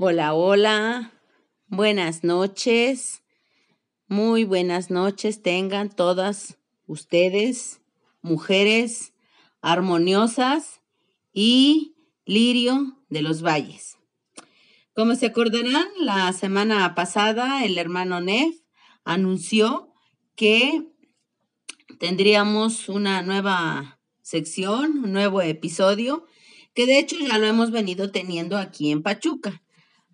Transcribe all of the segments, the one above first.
Hola, hola, buenas noches, muy buenas noches tengan todas ustedes, mujeres armoniosas y lirio de los valles. Como se acordarán, la semana pasada el hermano Nef anunció que tendríamos una nueva sección, un nuevo episodio, que de hecho ya lo hemos venido teniendo aquí en Pachuca.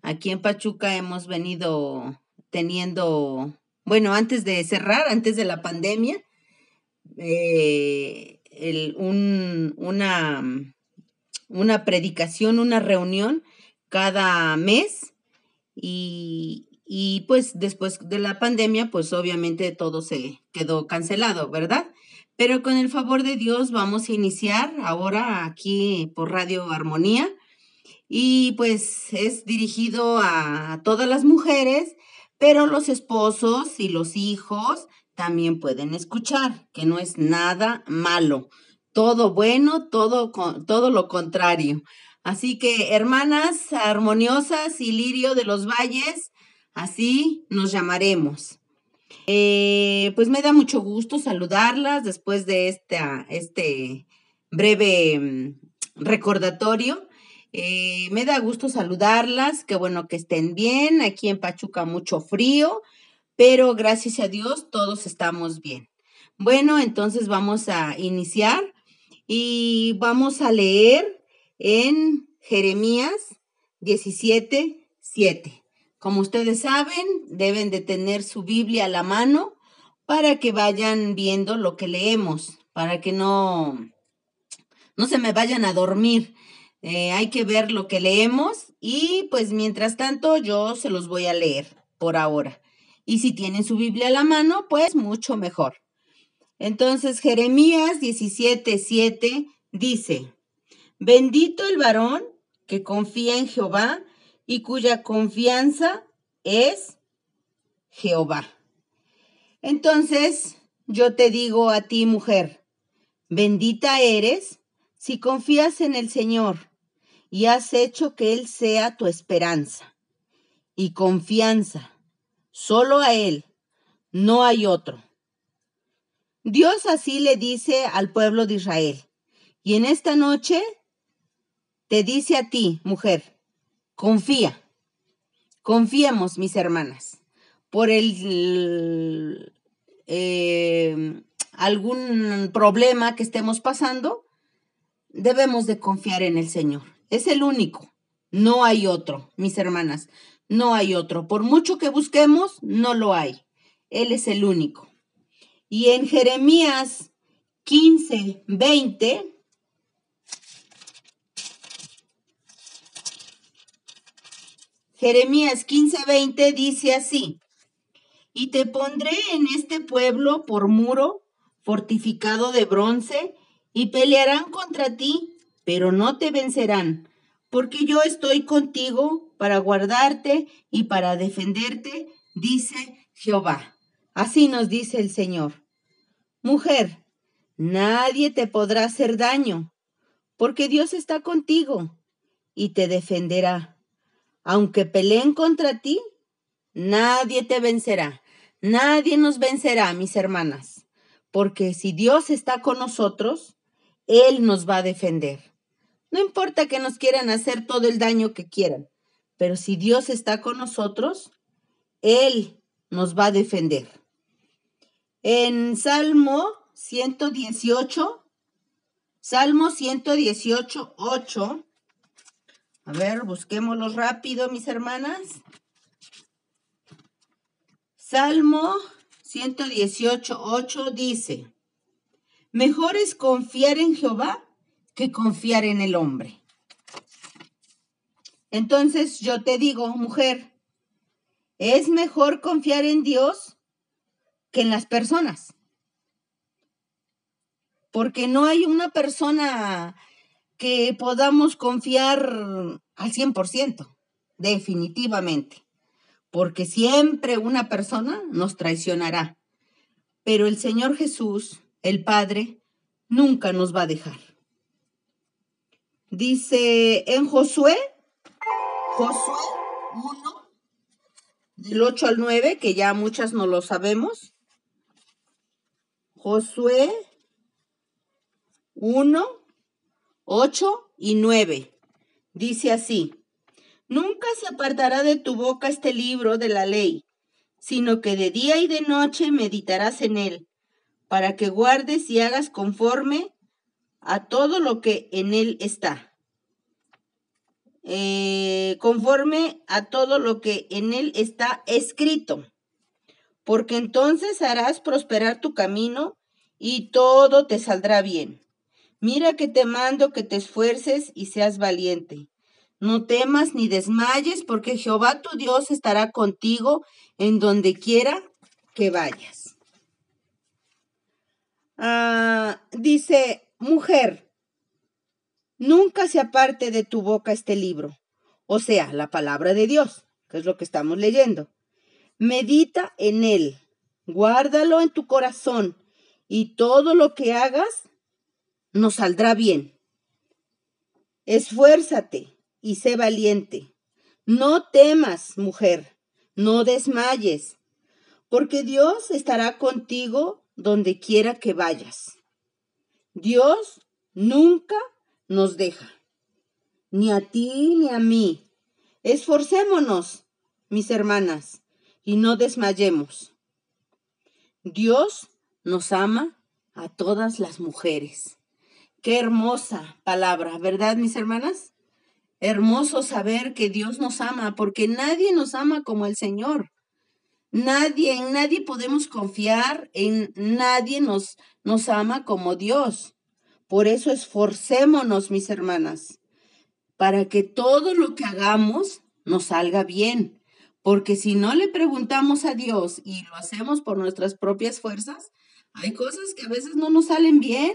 Aquí en Pachuca hemos venido teniendo, bueno, antes de cerrar, antes de la pandemia, eh, una, una predicación, una reunión cada mes y, y pues después de la pandemia, pues obviamente todo se quedó cancelado, ¿verdad? Pero con el favor de Dios vamos a iniciar ahora aquí por Radio Armonía y pues es dirigido a todas las mujeres, pero los esposos y los hijos también pueden escuchar, que no es nada malo, todo bueno, todo, todo lo contrario. Así que, hermanas armoniosas y lirio de los valles, así nos llamaremos. Eh, pues me da mucho gusto saludarlas después de esta, este breve mm, recordatorio eh, me da gusto saludarlas, qué bueno que estén bien. Aquí en Pachuca mucho frío, pero gracias a Dios todos estamos bien. Bueno, entonces vamos a iniciar y vamos a leer en Jeremías 17, 7. Como ustedes saben, deben de tener su Biblia a la mano para que vayan viendo lo que leemos, para que no, no se me vayan a dormir. Eh, hay que ver lo que leemos y pues mientras tanto yo se los voy a leer por ahora. Y si tienen su Biblia a la mano, pues mucho mejor. Entonces Jeremías 17:7 dice, bendito el varón que confía en Jehová y cuya confianza es Jehová. Entonces yo te digo a ti, mujer, bendita eres si confías en el Señor y has hecho que Él sea tu esperanza y confianza. Solo a Él, no hay otro. Dios así le dice al pueblo de Israel. Y en esta noche te dice a ti, mujer, confía. Confiemos, mis hermanas, por el eh, algún problema que estemos pasando, debemos de confiar en el Señor. Es el único. No hay otro, mis hermanas. No hay otro. Por mucho que busquemos, no lo hay. Él es el único. Y en Jeremías 15, 20, Jeremías 15, 20 dice así, y te pondré en este pueblo por muro fortificado de bronce, y pelearán contra ti pero no te vencerán, porque yo estoy contigo para guardarte y para defenderte, dice Jehová. Así nos dice el Señor. Mujer, nadie te podrá hacer daño, porque Dios está contigo y te defenderá. Aunque peleen contra ti, nadie te vencerá. Nadie nos vencerá, mis hermanas, porque si Dios está con nosotros, Él nos va a defender. No importa que nos quieran hacer todo el daño que quieran, pero si Dios está con nosotros, Él nos va a defender. En Salmo 118, Salmo 118, 8. A ver, busquémoslo rápido, mis hermanas. Salmo 118, 8 dice, mejor es confiar en Jehová que confiar en el hombre. Entonces yo te digo, mujer, es mejor confiar en Dios que en las personas. Porque no hay una persona que podamos confiar al 100%, definitivamente. Porque siempre una persona nos traicionará. Pero el Señor Jesús, el Padre, nunca nos va a dejar. Dice en Josué, Josué 1, del 8 al 9, que ya muchas no lo sabemos. Josué 1, 8 y 9. Dice así, Nunca se apartará de tu boca este libro de la ley, sino que de día y de noche meditarás en él, para que guardes y hagas conforme a todo lo que en él está. Eh, conforme a todo lo que en él está escrito, porque entonces harás prosperar tu camino y todo te saldrá bien. Mira que te mando que te esfuerces y seas valiente. No temas ni desmayes, porque Jehová tu Dios estará contigo en donde quiera que vayas. Ah, dice, mujer, nunca se aparte de tu boca este libro, o sea, la palabra de Dios, que es lo que estamos leyendo. Medita en él, guárdalo en tu corazón, y todo lo que hagas nos saldrá bien. Esfuérzate y sé valiente. No temas, mujer, no desmayes, porque Dios estará contigo donde quiera que vayas. Dios nunca nos deja, ni a ti ni a mí. Esforcémonos, mis hermanas, y no desmayemos. Dios nos ama a todas las mujeres. Qué hermosa palabra, ¿verdad, mis hermanas? Hermoso saber que Dios nos ama, porque nadie nos ama como el Señor. Nadie, en nadie podemos confiar, en nadie nos, nos ama como Dios. Por eso esforcémonos, mis hermanas, para que todo lo que hagamos nos salga bien. Porque si no le preguntamos a Dios y lo hacemos por nuestras propias fuerzas, hay cosas que a veces no nos salen bien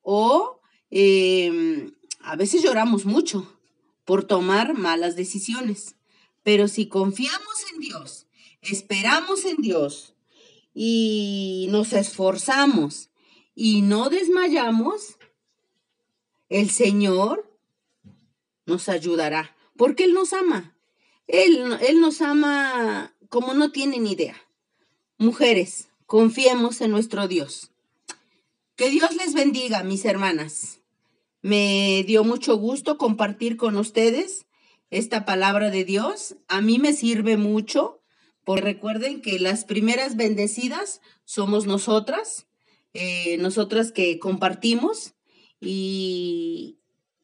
o Em, a veces lloramos mucho por tomar malas decisiones, pero si confiamos en Dios, esperamos en Dios y nos esforzamos y no desmayamos, el Señor nos ayudará, porque Él nos ama. Él, él nos ama como no tienen idea. Mujeres, confiemos en nuestro Dios. Que Dios les bendiga, mis hermanas. Me dio mucho gusto compartir con ustedes esta palabra de Dios. A mí me sirve mucho, porque recuerden que las primeras bendecidas somos nosotras, eh, nosotras que compartimos y,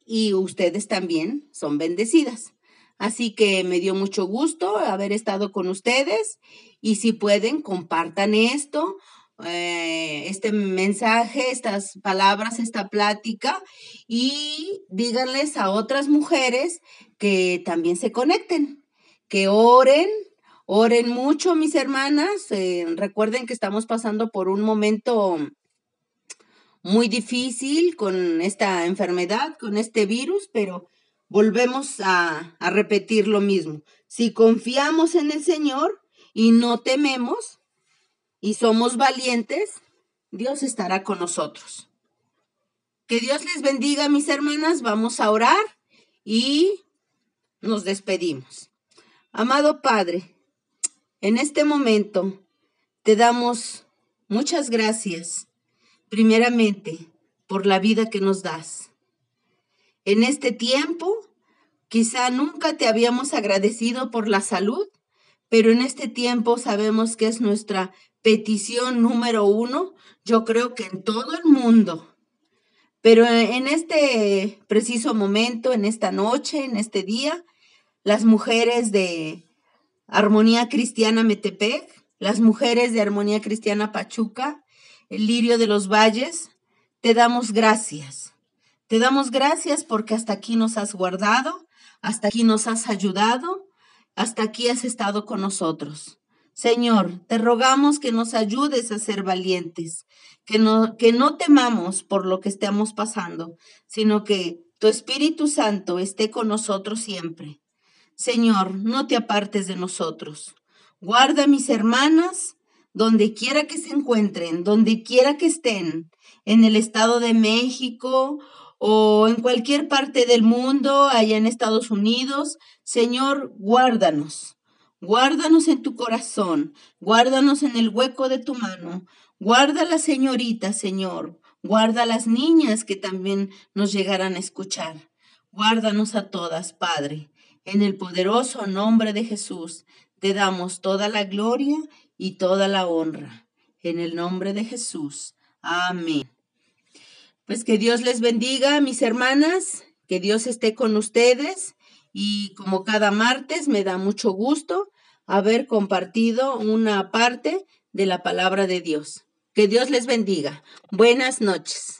y ustedes también son bendecidas. Así que me dio mucho gusto haber estado con ustedes y si pueden, compartan esto eh, este mensaje, estas palabras, esta plática y díganles a otras mujeres que también se conecten, que oren, oren mucho mis hermanas. Eh, recuerden que estamos pasando por un momento muy difícil con esta enfermedad, con este virus, pero volvemos a, a repetir lo mismo. Si confiamos en el Señor y no tememos, y somos valientes, Dios estará con nosotros. Que Dios les bendiga, mis hermanas. Vamos a orar y nos despedimos. Amado Padre, en este momento te damos muchas gracias, primeramente, por la vida que nos das. En este tiempo, quizá nunca te habíamos agradecido por la salud, pero en este tiempo sabemos que es nuestra petición número uno, yo creo que en todo el mundo. Pero en este preciso momento, en esta noche, en este día, las mujeres de Armonía Cristiana Metepec, las mujeres de Armonía Cristiana Pachuca, el Lirio de los Valles, te damos gracias. Te damos gracias porque hasta aquí nos has guardado, hasta aquí nos has ayudado, hasta aquí has estado con nosotros. Señor, te rogamos que nos ayudes a ser valientes, que no, que no temamos por lo que estemos pasando, sino que tu Espíritu Santo esté con nosotros siempre. Señor, no te apartes de nosotros. Guarda a mis hermanas donde quiera que se encuentren, donde quiera que estén, en el Estado de México o en cualquier parte del mundo, allá en Estados Unidos, Señor, guárdanos. Guárdanos en tu corazón, guárdanos en el hueco de tu mano. Guarda a la señorita, Señor. Guarda a las niñas que también nos llegarán a escuchar. Guárdanos a todas, Padre. En el poderoso nombre de Jesús, te damos toda la gloria y toda la honra. En el nombre de Jesús. Amén. Pues que Dios les bendiga, mis hermanas, que Dios esté con ustedes y como cada martes me da mucho gusto haber compartido una parte de la palabra de Dios. Que Dios les bendiga. Buenas noches.